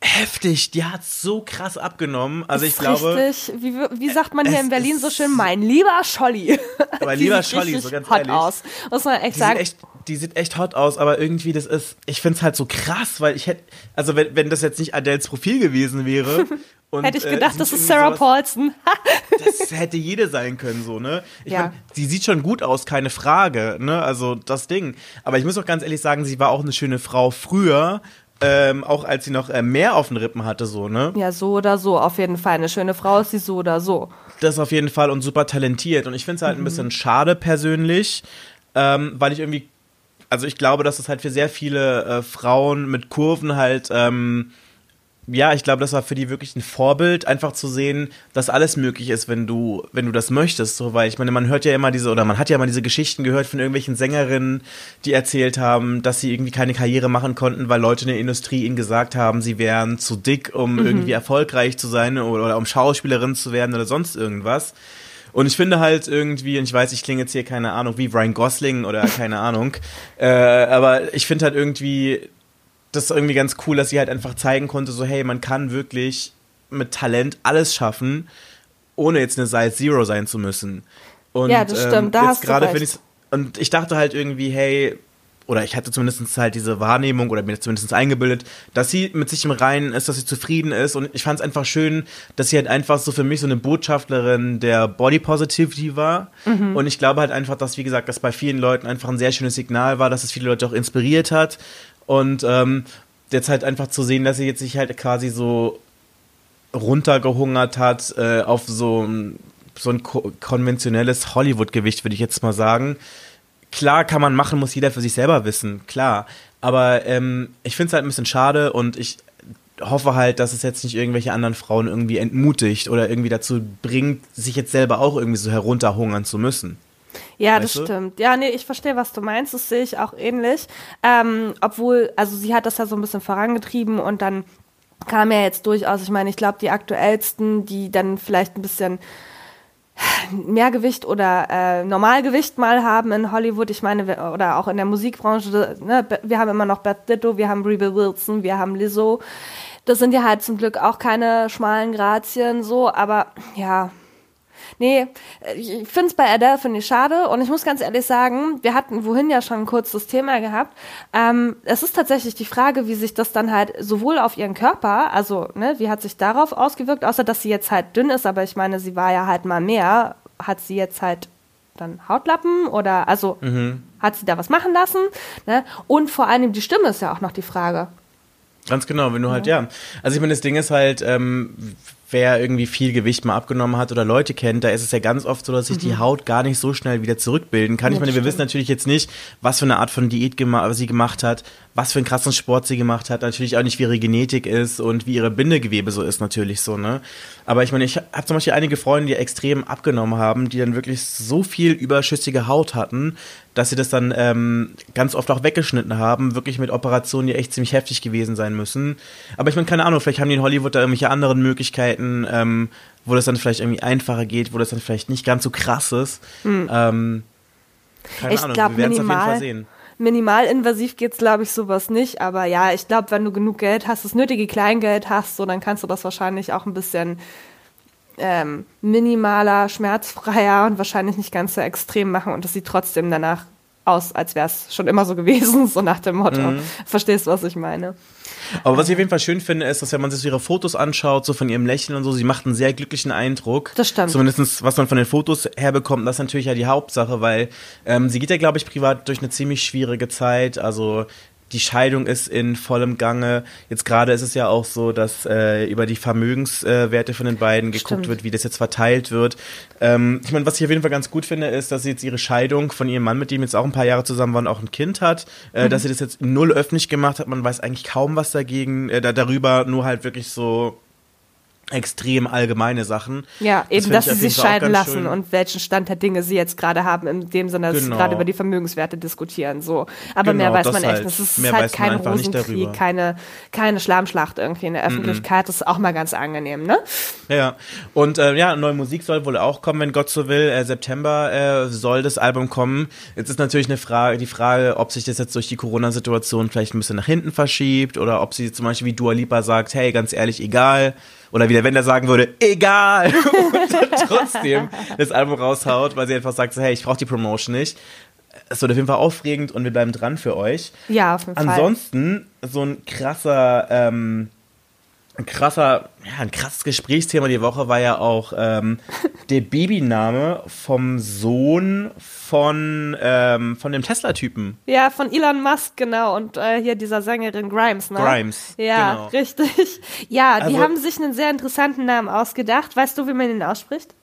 Heftig, die hat so krass abgenommen. Also ich glaube. Richtig, wie, wie sagt man hier in Berlin so schön, mein lieber Scholli. [laughs] Mein lieber Scholli, so ganz hot ehrlich. aus. Muss man echt die sagen. Sieht echt, die sieht echt hot aus, aber irgendwie, das ist, ich find's halt so krass, weil ich hätte, also wenn, wenn das jetzt nicht Adels Profil gewesen wäre [laughs] und, Hätte ich gedacht, äh, das ist Sarah sowas, Paulson. [laughs] das hätte jede sein können, so, ne? Ich ja. meine, sie sieht schon gut aus, keine Frage, ne? Also das Ding. Aber ich muss auch ganz ehrlich sagen, sie war auch eine schöne Frau früher. Ähm, auch als sie noch äh, mehr auf den Rippen hatte, so, ne? Ja, so oder so, auf jeden Fall. Eine schöne Frau ist sie so oder so. Das auf jeden Fall und super talentiert. Und ich finde es halt mhm. ein bisschen schade persönlich, ähm, weil ich irgendwie, also ich glaube, dass es halt für sehr viele äh, Frauen mit Kurven halt ähm, ja, ich glaube, das war für die wirklich ein Vorbild, einfach zu sehen, dass alles möglich ist, wenn du, wenn du das möchtest. So, weil ich meine, man hört ja immer diese, oder man hat ja immer diese Geschichten gehört von irgendwelchen Sängerinnen, die erzählt haben, dass sie irgendwie keine Karriere machen konnten, weil Leute in der Industrie ihnen gesagt haben, sie wären zu dick, um mhm. irgendwie erfolgreich zu sein oder, oder um Schauspielerin zu werden oder sonst irgendwas. Und ich finde halt irgendwie, und ich weiß, ich klinge jetzt hier keine Ahnung wie Ryan Gosling oder keine Ahnung, äh, aber ich finde halt irgendwie, das ist irgendwie ganz cool, dass sie halt einfach zeigen konnte, so hey, man kann wirklich mit Talent alles schaffen, ohne jetzt eine Size Zero sein zu müssen. Und, ja, das stimmt, ähm, da hast du recht. Und ich dachte halt irgendwie, hey, oder ich hatte zumindest halt diese Wahrnehmung oder mir zumindest eingebildet, dass sie mit sich im Reinen ist, dass sie zufrieden ist. Und ich fand es einfach schön, dass sie halt einfach so für mich so eine Botschafterin der Body Positivity war. Mhm. und ich glaube halt einfach, dass wie gesagt, das bei vielen Leuten einfach ein sehr schönes Signal war, dass es viele Leute auch inspiriert hat. Und ähm, jetzt halt einfach zu sehen, dass sie jetzt sich halt quasi so runtergehungert hat äh, auf so ein, so ein konventionelles Hollywood-Gewicht, würde ich jetzt mal sagen klar kann man machen, muss jeder für sich selber wissen, klar. Aber ähm, ich finde es halt ein bisschen schade und ich hoffe halt, dass es jetzt nicht irgendwelche anderen Frauen irgendwie entmutigt oder irgendwie dazu bringt, sich jetzt selber auch irgendwie so herunterhungern zu müssen. Ja, weißt das du? stimmt. Ja, nee, ich verstehe, was du meinst. Das sehe ich auch ähnlich. Ähm, obwohl, also sie hat das ja so ein bisschen vorangetrieben und dann kam ja jetzt durchaus, ich meine, ich glaube, die aktuellsten, die dann vielleicht ein bisschen Mehrgewicht oder äh, Normalgewicht mal haben in Hollywood. Ich meine, oder auch in der Musikbranche. Ne, wir haben immer noch Beth Ditto, wir haben Rebel Wilson, wir haben Lizzo. Das sind ja halt zum Glück auch keine schmalen Grazien so, aber ja, Nee, ich finde es bei Adele finde ich schade und ich muss ganz ehrlich sagen, wir hatten wohin ja schon kurz das Thema gehabt. Ähm, es ist tatsächlich die Frage, wie sich das dann halt sowohl auf ihren Körper, also ne, wie hat sich darauf ausgewirkt, außer dass sie jetzt halt dünn ist, aber ich meine, sie war ja halt mal mehr, hat sie jetzt halt dann Hautlappen oder also mhm. hat sie da was machen lassen? Ne? Und vor allem die Stimme ist ja auch noch die Frage. Ganz genau, wenn du halt, ja. Also ich meine, das Ding ist halt, ähm, wer irgendwie viel Gewicht mal abgenommen hat oder Leute kennt, da ist es ja ganz oft so, dass sich mhm. die Haut gar nicht so schnell wieder zurückbilden kann. Ja, ich meine, wir stimmt. wissen natürlich jetzt nicht, was für eine Art von Diät gema sie gemacht hat, was für einen krassen Sport sie gemacht hat, natürlich auch nicht, wie ihre Genetik ist und wie ihre Bindegewebe so ist, natürlich so, ne? Aber ich meine, ich habe zum Beispiel einige Freunde, die extrem abgenommen haben, die dann wirklich so viel überschüssige Haut hatten, dass sie das dann ähm, ganz oft auch weggeschnitten haben, wirklich mit Operationen, die echt ziemlich heftig gewesen sein müssen. Aber ich meine, keine Ahnung, vielleicht haben die in Hollywood da irgendwelche anderen Möglichkeiten, ähm, wo das dann vielleicht irgendwie einfacher geht, wo das dann vielleicht nicht ganz so krass ist. Mhm. Ähm, keine ich Ahnung, glaub, wir werden es auf jeden Fall sehen minimalinvasiv geht's, glaube ich, sowas nicht. Aber ja, ich glaube, wenn du genug Geld hast, das nötige Kleingeld hast, so, dann kannst du das wahrscheinlich auch ein bisschen ähm, minimaler, schmerzfreier und wahrscheinlich nicht ganz so extrem machen und das sieht trotzdem danach aus, als wäre es schon immer so [laughs] gewesen, so nach dem Motto. Mhm. Verstehst, was ich meine? Aber was ich auf jeden Fall schön finde, ist, dass wenn man sich ihre Fotos anschaut, so von ihrem Lächeln und so, sie macht einen sehr glücklichen Eindruck. Das stimmt. Zumindest, was man von den Fotos herbekommt, das ist natürlich ja die Hauptsache, weil ähm, sie geht ja, glaube ich, privat durch eine ziemlich schwierige Zeit. Also die Scheidung ist in vollem Gange. Jetzt gerade ist es ja auch so, dass äh, über die Vermögenswerte äh, von den beiden geguckt Stimmt. wird, wie das jetzt verteilt wird. Ähm, ich meine, was ich auf jeden Fall ganz gut finde, ist, dass sie jetzt ihre Scheidung von ihrem Mann, mit dem jetzt auch ein paar Jahre zusammen waren, auch ein Kind hat. Äh, mhm. Dass sie das jetzt null öffentlich gemacht hat. Man weiß eigentlich kaum was dagegen, äh, da, darüber, nur halt wirklich so extrem allgemeine Sachen. Ja, eben, das dass sie sich scheiden lassen schön. und welchen Stand der Dinge sie jetzt gerade haben, in dem Sinne, dass genau. sie gerade über die Vermögenswerte diskutieren. So. Aber genau, mehr weiß man echt. Halt, es ist halt kein Rosenkrieg, keine, keine Schlammschlacht irgendwie in der Öffentlichkeit. Mm -mm. Das ist auch mal ganz angenehm, ne? Ja, und äh, ja, neue Musik soll wohl auch kommen, wenn Gott so will. Äh, September äh, soll das Album kommen. Jetzt ist natürlich eine Frage, die Frage, ob sich das jetzt durch die Corona-Situation vielleicht ein bisschen nach hinten verschiebt oder ob sie zum Beispiel wie Dua Lipa sagt, hey, ganz ehrlich, egal oder wie der Wender sagen würde, egal. [laughs] und trotzdem das Album raushaut, weil sie einfach sagt, hey, ich brauche die Promotion nicht. Es wird auf jeden Fall aufregend und wir bleiben dran für euch. Ja, auf jeden Fall. Ansonsten so ein krasser, ähm, ein krasser, ja, ein krasses Gesprächsthema die Woche war ja auch ähm, [laughs] der Babyname vom Sohn von, ähm, von dem Tesla-Typen. Ja, von Elon Musk, genau. Und äh, hier dieser Sängerin Grimes, ne? Grimes. Ja, genau. [laughs] richtig. Ja, die also, haben sich einen sehr interessanten Namen ausgedacht. Weißt du, wie man ihn ausspricht?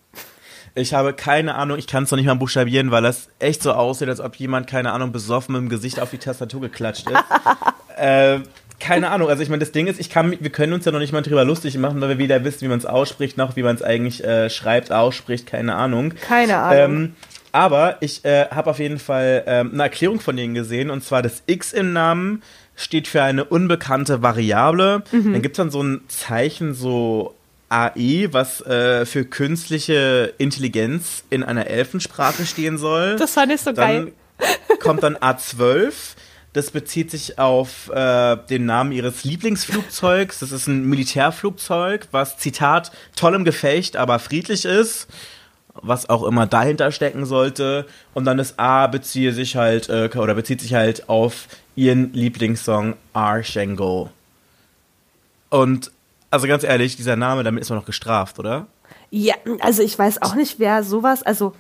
Ich habe keine Ahnung, ich kann es noch nicht mal buchstabieren, weil das echt so aussieht, als ob jemand, keine Ahnung, besoffen mit dem Gesicht auf die Tastatur geklatscht ist. [laughs] äh, keine Ahnung. Also ich meine, das Ding ist, ich kann, wir können uns ja noch nicht mal drüber lustig machen, weil wir weder wissen, wie man es ausspricht, noch wie man es eigentlich äh, schreibt, ausspricht, keine Ahnung. Keine Ahnung. Ähm, aber ich äh, habe auf jeden Fall ähm, eine Erklärung von denen gesehen, und zwar das X im Namen steht für eine unbekannte Variable. Mhm. Dann gibt es dann so ein Zeichen, so AI, was äh, für künstliche Intelligenz in einer Elfensprache stehen soll. Das fand ich so dann geil. Kommt dann A12 das bezieht sich auf äh, den Namen ihres Lieblingsflugzeugs. Das ist ein Militärflugzeug, was, Zitat, toll im Gefecht, aber friedlich ist. was auch immer dahinter stecken sollte. Und dann das A beziehe sich halt, äh, oder bezieht sich halt auf ihren Lieblingssong Arshengo. Und, also ganz ehrlich, dieser Name, damit ist man noch gestraft, oder? Ja, also ich weiß auch nicht, wer sowas, also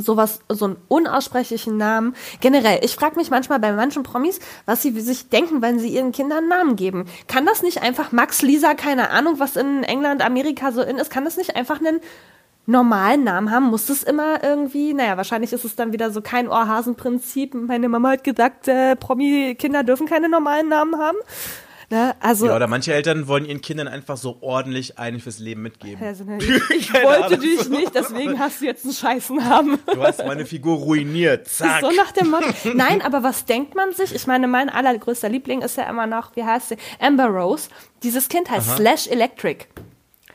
sowas, so einen unaussprechlichen Namen. Generell, ich frage mich manchmal bei manchen Promis, was sie sich denken, wenn sie ihren Kindern Namen geben. Kann das nicht einfach Max, Lisa, keine Ahnung, was in England, Amerika so in ist, kann das nicht einfach einen normalen Namen haben? Muss das immer irgendwie, naja, wahrscheinlich ist es dann wieder so kein Ohrhasenprinzip. Meine Mama hat gesagt, äh, Promi-Kinder dürfen keine normalen Namen haben. Ne? Also, ja, oder manche Eltern wollen ihren Kindern einfach so ordentlich einen fürs Leben mitgeben. Also, [laughs] ich, ich wollte dich nicht, deswegen hast du jetzt einen Scheißnamen. Du hast meine Figur ruiniert. Zack. So nach dem Motto. [laughs] Nein, aber was denkt man sich? Ich meine, mein allergrößter Liebling ist ja immer noch, wie heißt sie? Amber Rose. Dieses Kind heißt Aha. Slash Electric.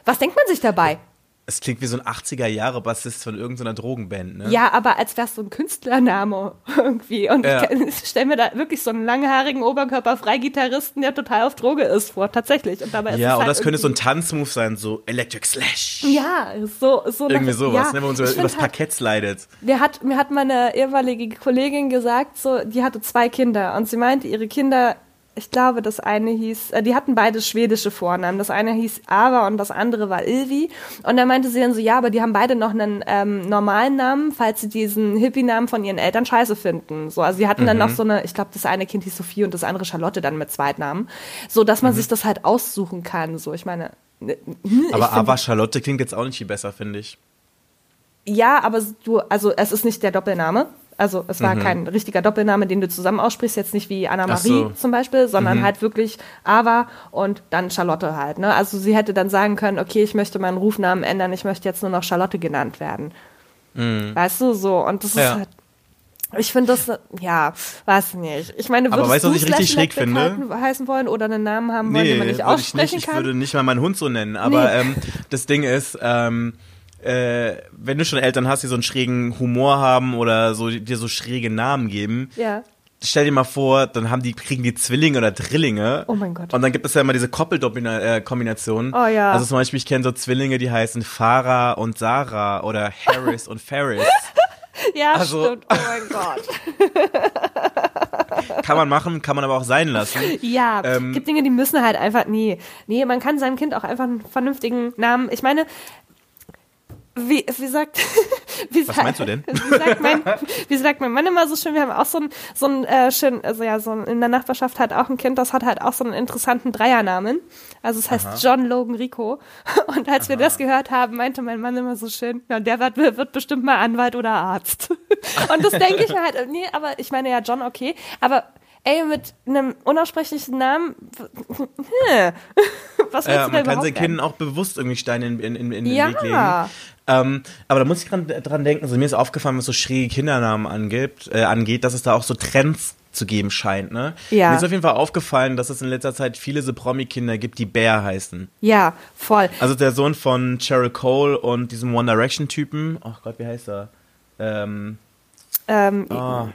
Was denkt man sich dabei? Es klingt wie so ein 80er-Jahre-Bassist von irgendeiner Drogenband, ne? Ja, aber als wäre es so ein Künstlername [laughs] irgendwie. Und ja. ich stelle mir da wirklich so einen langhaarigen Oberkörper-Freigitarristen, der total auf Droge ist, vor, tatsächlich. Und dabei ist ja, und halt das könnte so ein Tanzmove sein, so Electric Slash. Ja, so, so. Irgendwie nach, sowas, ja, ne, wenn man so übers halt, Parkett slidet. Mir hat, mir hat meine ehemalige Kollegin gesagt, so, die hatte zwei Kinder und sie meinte, ihre Kinder ich glaube, das eine hieß, äh, die hatten beide schwedische Vornamen. Das eine hieß Ava und das andere war Ilvi. Und dann meinte sie dann so, ja, aber die haben beide noch einen ähm, normalen Namen, falls sie diesen Hippie-Namen von ihren Eltern scheiße finden. So, also sie hatten mhm. dann noch so eine, ich glaube, das eine Kind hieß Sophie und das andere Charlotte dann mit Zweitnamen. So, dass man mhm. sich das halt aussuchen kann. So, ich meine. Aber Ava Charlotte klingt jetzt auch nicht viel besser, finde ich. Ja, aber du, also es ist nicht der Doppelname. Also es war mhm. kein richtiger Doppelname, den du zusammen aussprichst, jetzt nicht wie Anna-Marie so. zum Beispiel, sondern mhm. halt wirklich Ava und dann Charlotte halt. Ne? Also sie hätte dann sagen können, okay, ich möchte meinen Rufnamen ändern, ich möchte jetzt nur noch Charlotte genannt werden. Mhm. Weißt du, so. Und das ja. ist halt ich finde das, ja, weiß nicht. Ich meine, würdest Aber weißt du, was ich richtig schräg finde? heißen wollen oder einen Namen haben wollen, nee, den man nicht aussprechen ich nicht. kann? Ich würde nicht mal meinen Hund so nennen. Aber nee. ähm, das Ding ist, ähm, äh, wenn du schon Eltern hast, die so einen schrägen Humor haben oder so dir so schräge Namen geben, ja. stell dir mal vor, dann haben die, kriegen die Zwillinge oder Drillinge. Oh mein Gott. Und dann gibt es ja immer diese Koppelkombination. Oh ja. Also zum Beispiel, ich kenne so Zwillinge, die heißen Farah und Sarah oder Harris und Ferris. [laughs] Ja, also, stimmt. Oh mein [laughs] Gott. kann man machen, kann man aber auch sein lassen. Ja, ähm, gibt Dinge, die müssen halt einfach, nee. Nee, man kann seinem Kind auch einfach einen vernünftigen Namen, ich meine, wie, wie sagt, [laughs] wie Was meinst du denn? [laughs] Wie sagt, mein, wie sagt mein Mann immer so schön, wir haben auch so ein, so ein äh, schön, also ja, so ein, in der Nachbarschaft hat auch ein Kind, das hat halt auch so einen interessanten Dreiernamen. Also es heißt Aha. John Logan Rico. [laughs] Und als Aha. wir das gehört haben, meinte mein Mann immer so schön, ja, der wird, wird bestimmt mal Anwalt oder Arzt. Und das denke ich mir halt, nee, aber ich meine ja John okay, aber ey, mit einem unaussprechlichen Namen, [laughs] [laughs] was willst ja, du man kann seinen Kindern auch bewusst irgendwie Steine in, in, in, in den ja. Weg legen. Ähm, aber da muss ich dran, dran denken, also mir ist aufgefallen, was so schräge Kindernamen angibt, äh, angeht, dass es da auch so Trends zu geben scheint, ne? Ja. Mir ist auf jeden Fall aufgefallen, dass es in letzter Zeit viele so Promi-Kinder gibt, die Bear heißen. Ja, voll. Also der Sohn von Cheryl Cole und diesem One Direction-Typen, ach Gott, wie heißt er? Ähm, ähm, oh.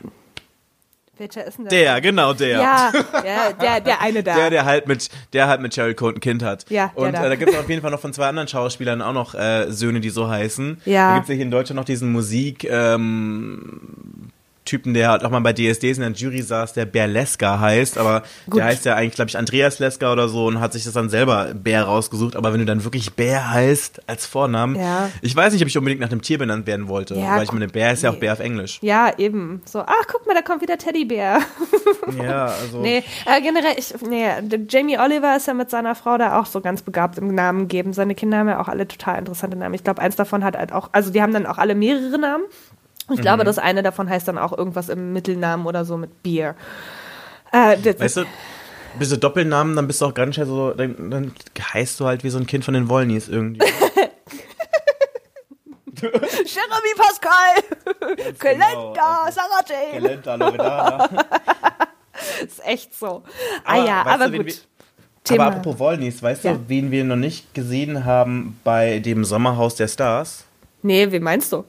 Welcher ist denn der? Der, genau der. Ja, der, der, der eine da. Der, der halt mit, der halt mit Cherry Cole ein Kind hat. Ja, Und da. äh, da gibt es auf jeden Fall noch von zwei anderen Schauspielern auch noch äh, Söhne, die so heißen. Ja. Da gibt es ja hier in Deutschland noch diesen Musik, ähm, Typen, der halt auch mal bei DSDs in der Jury saß, der Bär Leska heißt, aber Gut. der heißt ja eigentlich, glaube ich, Andreas Leska oder so und hat sich das dann selber Bär rausgesucht. Aber wenn du dann wirklich Bär heißt als Vornamen, ja. ich weiß nicht, ob ich unbedingt nach dem Tier benannt werden wollte, ja, weil ich meine, Bär ist ja auch Bär auf Englisch. Ja, eben. So, ach, guck mal, da kommt wieder Teddybär. ja, also. [laughs] Nee, äh, generell, ich, nee, Jamie Oliver ist ja mit seiner Frau da auch so ganz begabt im Namen geben. Seine Kinder haben ja auch alle total interessante Namen. Ich glaube, eins davon hat halt auch, also die haben dann auch alle mehrere Namen. Ich glaube, mhm. das eine davon heißt dann auch irgendwas im Mittelnamen oder so mit Bier. Äh, weißt du, bist du Doppelnamen, dann bist du auch ganz schnell so, dann, dann heißt du halt wie so ein Kind von den Wollnies irgendwie. [laughs] Jeremy Pascal, Kalender, genau. Also Sarah Jane. Kalender, Loredana. [laughs] ist echt so. Ah aber, ah ja, aber du, gut. Wir, aber apropos Wollnies, weißt ja. du, wen wir noch nicht gesehen haben bei dem Sommerhaus der Stars? Nee, wen meinst du?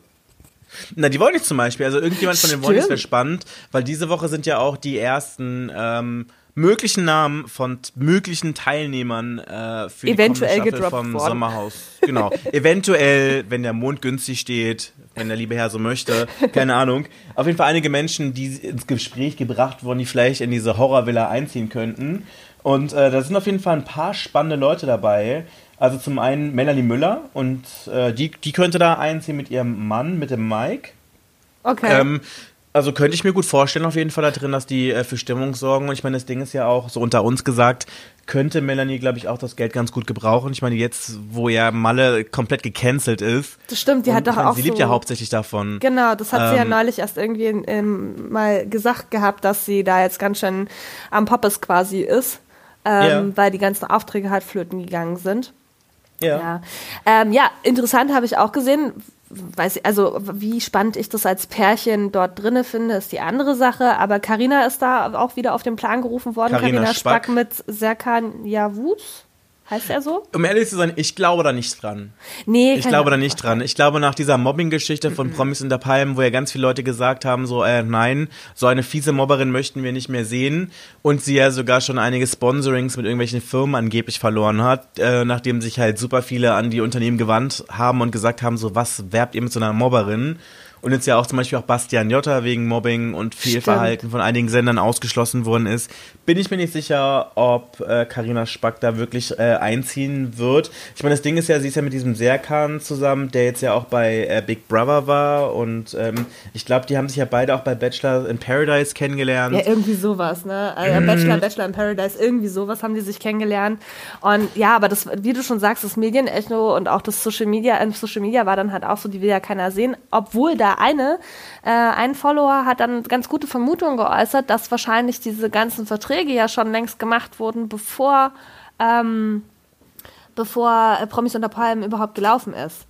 Na, die Wollnies zum Beispiel. Also irgendjemand von den Wollnies wäre spannend, weil diese Woche sind ja auch die ersten ähm, möglichen Namen von möglichen Teilnehmern äh, für Eventuell die gedroppt vom worden. Sommerhaus. Genau. [laughs] Eventuell, wenn der Mond günstig steht, wenn der liebe Herr so möchte, keine Ahnung. Auf jeden Fall einige Menschen, die ins Gespräch gebracht wurden, die vielleicht in diese Horrorvilla einziehen könnten. Und äh, da sind auf jeden Fall ein paar spannende Leute dabei. Also zum einen Melanie Müller und äh, die, die könnte da einziehen mit ihrem Mann, mit dem Mike. Okay. Ähm, also könnte ich mir gut vorstellen, auf jeden Fall da drin, dass die äh, für Stimmung sorgen. Und ich meine, das Ding ist ja auch, so unter uns gesagt, könnte Melanie, glaube ich, auch das Geld ganz gut gebrauchen. Ich meine, jetzt, wo ja Malle komplett gecancelt ist. das stimmt, die hat doch meine, auch Sie lebt so, ja hauptsächlich davon. Genau, das hat sie ja Ähm, neulich erst irgendwie ähm, mal gesagt gehabt, dass sie da jetzt ganz schön am Poppes quasi ist, ähm, Ja. weil die ganzen Aufträge halt flöten gegangen sind. Ja. Ja, ähm, ja interessant habe ich auch gesehen. Weiß, ich- also wie spannend ich das als Pärchen dort drinne finde, ist die andere Sache. Aber Karina ist da auch wieder auf den Plan gerufen worden. Carina Carina Spack. Spack mit Serkan Yavuz. Heißt er so? Um ehrlich zu sein, ich glaube da nicht dran. Nee, Ich glaube da nicht dran. Ich glaube nach dieser Mobbing-Geschichte von Promis in der Palm, wo ja ganz viele Leute gesagt haben, so, äh, nein, so eine fiese Mobberin möchten wir nicht mehr sehen. Und sie ja sogar schon einige Sponsorings mit irgendwelchen Firmen angeblich verloren hat, äh, nachdem sich halt super viele an die Unternehmen gewandt haben und gesagt haben, so, was werbt ihr mit so einer Mobberin? Und jetzt ja auch zum Beispiel auch Bastian Jotta wegen Mobbing und Fehlverhalten von einigen Sendern ausgeschlossen worden ist. Bin ich mir nicht sicher, ob äh, Carina Spack da wirklich äh, einziehen wird. Ich meine, das Ding ist ja, sie ist ja mit diesem Serkan zusammen, der jetzt ja auch bei äh, Big Brother war. Und ähm, ich glaube, die haben sich ja beide auch bei Bachelor in Paradise kennengelernt. Ja, irgendwie sowas, ne? Also Bachelor, Bachelor in Paradise, irgendwie sowas haben die sich kennengelernt. Und ja, aber das, wie du schon sagst, das Medienecho und auch das Social Media, äh, Social Media war dann halt auch so, die will ja keiner sehen, obwohl da eine, äh, ein Follower hat dann ganz gute Vermutungen geäußert, dass wahrscheinlich diese ganzen Verträge ja schon längst gemacht wurden, bevor, ähm, bevor äh, Promis unter Palmen überhaupt gelaufen ist.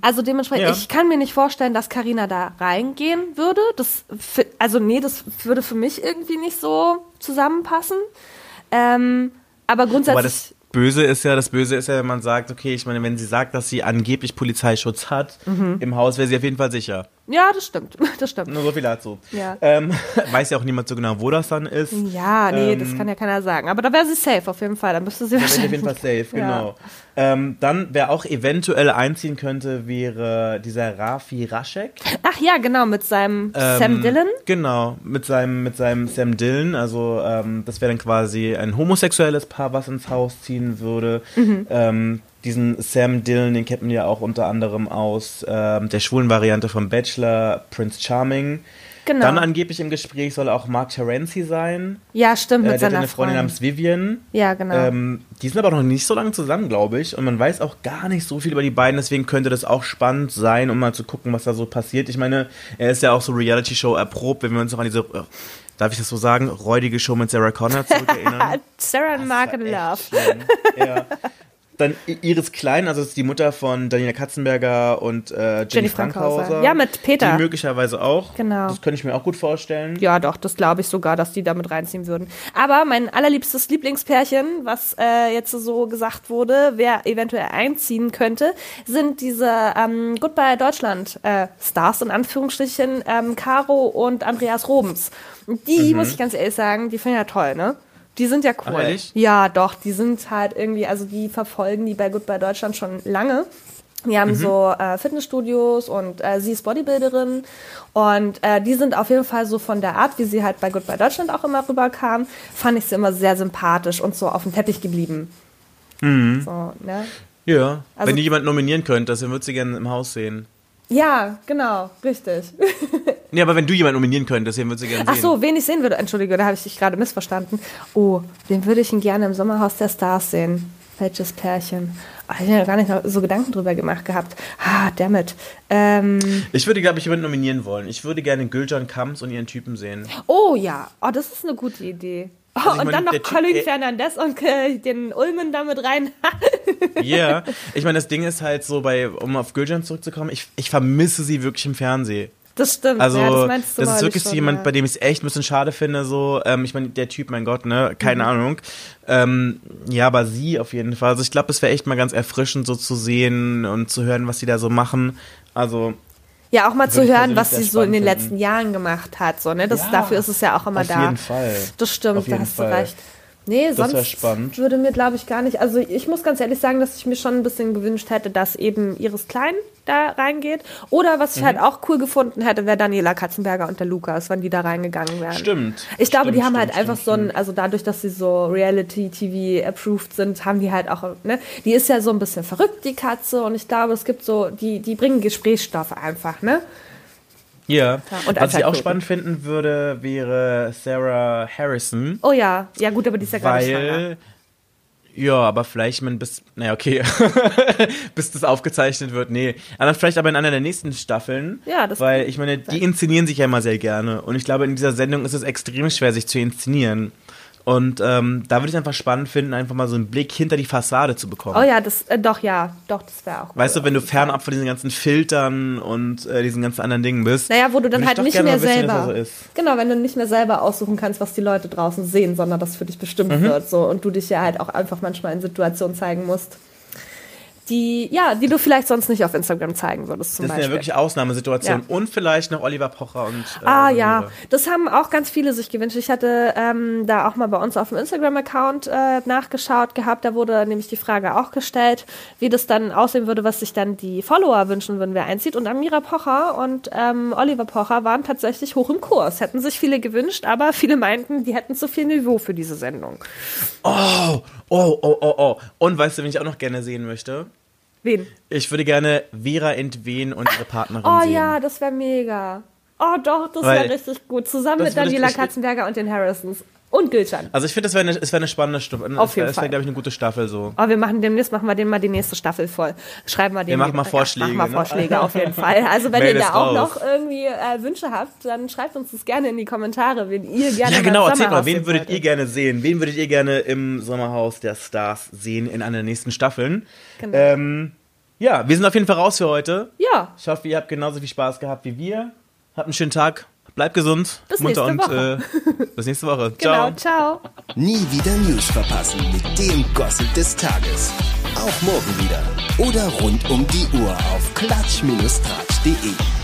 Also dementsprechend, Ja. ich kann mir nicht vorstellen, dass Karina da reingehen würde. Das, also nee, das würde für mich irgendwie nicht so zusammenpassen. Ähm, aber grundsätzlich, Böse ist ja, das Böse ist ja, wenn man sagt, okay, ich meine, wenn sie sagt, dass sie angeblich Polizeischutz hat, Mhm. im Haus wäre sie auf jeden Fall sicher. Ja, das stimmt, [laughs] das stimmt. Nur so viel dazu. Ja. Ähm, [laughs] weiß ja auch niemand so genau, wo das dann ist. Ja, nee, Ähm, das kann ja keiner sagen. Aber da wäre sie safe auf jeden Fall. Dann müsste sie Da bin ich auf wahrscheinlich. jeden Fall safe, [laughs] Ja. genau. Ähm, dann, wer auch eventuell einziehen könnte, wäre dieser Rafi Raschek. Ach ja, genau, mit seinem Ähm, Sam Dillon. Genau, mit seinem, mit seinem Sam Dillon. Also, ähm, das wäre dann quasi ein homosexuelles Paar, was ins Haus ziehen würde. Mhm. Diesen Sam Dillon, den kennt man ja auch unter anderem aus ähm, der schwulen Variante vom Bachelor, Prince Charming. Genau. Dann angeblich im Gespräch soll auch Mark Terenzi sein. ja, stimmt, Äh, mit hat seiner eine Freundin namens Vivian. Ja, genau. Ähm, die sind aber noch nicht so lange zusammen, glaube ich. Und man weiß auch gar nicht so viel über die beiden. Deswegen könnte das auch spannend sein, um mal zu gucken, was da so passiert. Ich meine, er ist ja auch so Reality-Show erprobt, wenn wir uns noch an diese, äh, darf ich das so sagen, räudige Show mit Sarah Connor zurückerinnern. [laughs] Sarah and Mark in Love. ja. [laughs] Dann Iris Klein, also das ist die Mutter von Daniela Katzenberger und äh, Jenny, Jenny Frankhauser. Frankhauser. Ja, mit Peter. Die möglicherweise auch. Genau. Das könnte ich mir auch gut vorstellen. Ja, doch, das glaube ich sogar, dass die damit reinziehen würden. Aber mein allerliebstes Lieblingspärchen, was äh, jetzt so gesagt wurde, wer eventuell einziehen könnte, sind diese ähm, Goodbye Deutschland äh, Stars in Anführungsstrichen, ähm, Caro und Andreas Robens. Die, muss ich ganz ehrlich sagen, die finde ich ja toll, ne? Die sind ja cool. Ach, ehrlich? Ja, doch, die sind halt irgendwie, also die verfolgen die bei Goodbye Deutschland schon lange. Die haben so äh, Fitnessstudios und äh, sie ist Bodybuilderin und äh, die sind auf jeden Fall so von der Art, wie sie halt bei Goodbye Deutschland auch immer rüberkam, fand ich sie immer sehr sympathisch und so auf dem Teppich geblieben. So, ne? Ja. Also- Wenn ihr jemanden nominieren könnt, das würdet ihr gerne im Haus sehen. Ja, genau, richtig. [laughs] Nee, aber wenn du jemanden nominieren könntest, den würdest du gerne sehen. Ach so, wen ich sehen würde, entschuldige, da habe ich dich gerade missverstanden. Oh, den würde ich ihn gerne im Sommerhaus der Stars sehen. Welches Pärchen? Oh, ich habe mir gar nicht so Gedanken drüber gemacht gehabt. Ah, dammit. Ähm, Ich würde, glaube ich, jemanden nominieren wollen. Ich würde gerne Gülcan Kams und ihren Typen sehen. oh ja, oh, das ist eine gute Idee. Oh, ich und meine, dann noch Colin äh, Fernandez und äh, den Ulmen damit rein. [laughs] Ja. [laughs] Ich meine, das Ding ist halt so, bei, um auf Gülcan zurückzukommen, ich, ich vermisse sie wirklich im Fernsehen. Das stimmt. Also, ja, das, das, ist wirklich schon, jemand, ja. bei dem ich es echt ein bisschen schade finde. So, ähm, ich meine, der Typ, mein Gott, ne, keine Mhm. Ahnung. Ähm, ja, aber sie auf jeden Fall. Also ich glaube, es wäre echt mal ganz erfrischend, so zu sehen und zu hören, was sie da so machen. Also, Ja, auch mal zu hören, was sie so in den spannend letzten finden. Jahren gemacht hat. So, ne? das, Ja, dafür ist es ja auch immer auf da. jeden Fall. Das stimmt, Auf da hast Fall. du recht. Nee, Das sonst spannend. würde mir, glaube ich, gar nicht. Also ich muss ganz ehrlich sagen, dass ich mir schon ein bisschen gewünscht hätte, dass eben Iris Klein da reingeht. Oder was ich Mhm. halt auch cool gefunden hätte, wäre Daniela Katzenberger und der Lukas, wenn die da reingegangen wären. Stimmt. Ich glaube, Stimmt, die haben stimmt, halt einfach stimmt, so ein, also dadurch, dass sie so Reality-TV-approved sind, haben die halt auch, ne, die ist ja so ein bisschen verrückt, die Katze, und ich glaube, es gibt so, die, die bringen Gesprächsstoff einfach, ne? Ja. und Was ich auch spannend finden würde, wäre Sarah Harrison. Oh ja, ja gut, aber die ist ja gerade schwanger. ja, aber vielleicht man bis naja, okay. [laughs] bis das aufgezeichnet wird. Nee, aber vielleicht aber in einer der nächsten Staffeln, Ja, das weil ich meine, die inszenieren sich ja immer sehr gerne und ich glaube in dieser Sendung ist es extrem schwer sich zu inszenieren. Und ähm, da würde ich einfach spannend finden, einfach mal so einen Blick hinter die Fassade zu bekommen. Oh ja, das, äh, doch, ja, doch, das wäre auch Weißt cool, du, wenn du fernab von diesen ganzen Filtern und äh, diesen ganzen anderen Dingen bist. Naja, wo du dann halt nicht mehr wissen, selber. so ist. Genau, wenn du nicht mehr selber aussuchen kannst, was die Leute draußen sehen, sondern das für dich bestimmt Mhm. wird. So, und du dich ja halt auch einfach manchmal in Situationen zeigen musst, die, ja, die du vielleicht sonst nicht auf Instagram zeigen würdest, zum Das sind ja Beispiel. wirklich Ausnahmesituationen. Ja. Und vielleicht noch Oliver Pocher und. Äh, Ah ja, das haben auch ganz viele sich gewünscht. Ich hatte ähm, da auch mal bei uns auf dem Instagram-Account äh, nachgeschaut gehabt. Da wurde nämlich die Frage auch gestellt, wie das dann aussehen würde, was sich dann die Follower wünschen würden, wer einzieht. Und Amira Pocher und ähm, Oliver Pocher waren tatsächlich hoch im Kurs. Hätten sich viele gewünscht, aber viele meinten, die hätten zu viel Niveau für diese Sendung. Oh, oh, oh, oh, oh. Und weißt du, wen ich auch noch gerne sehen möchte? Wen? Ich würde gerne Vera entwehen und ihre Partnerin Oh sehen. ja, das wäre mega. Oh doch, das wäre richtig gut. Zusammen mit Daniela Katzenberger und den Harrisons. Und Gülcan. Also ich finde, das wäre eine, es wäre eine spannende Staffel. Auf das jeden wäre, Fall. glaube ich, eine gute Staffel so. Oh, wir machen demnächst machen wir den mal die nächste Staffel voll. Schreiben wir den. machen mal Vorschläge, Ja, machen wir ne? Vorschläge auf jeden [laughs] Fall. Also wenn Mail ihr da auch raus. noch irgendwie äh, Wünsche habt, dann schreibt uns das gerne in die Kommentare, wen ihr gerne Ja, mal genau, erzählt mal, wen würdet ihr gerne sehen? Wen würdet ihr gerne im Sommerhaus der Stars sehen in einer der nächsten Staffeln? Genau. Ähm, ja, wir sind auf jeden Fall raus für heute. Ja, Ich hoffe, ihr habt genauso viel Spaß gehabt wie wir. Habt einen schönen Tag. Bleibt gesund. Bis munter nächste und Woche. Äh, bis nächste Woche. [laughs] genau. Ciao. Ciao. Nie wieder News verpassen mit dem Gossip des Tages. Auch morgen wieder. Oder rund um die Uhr auf klatsch-tratsch.de.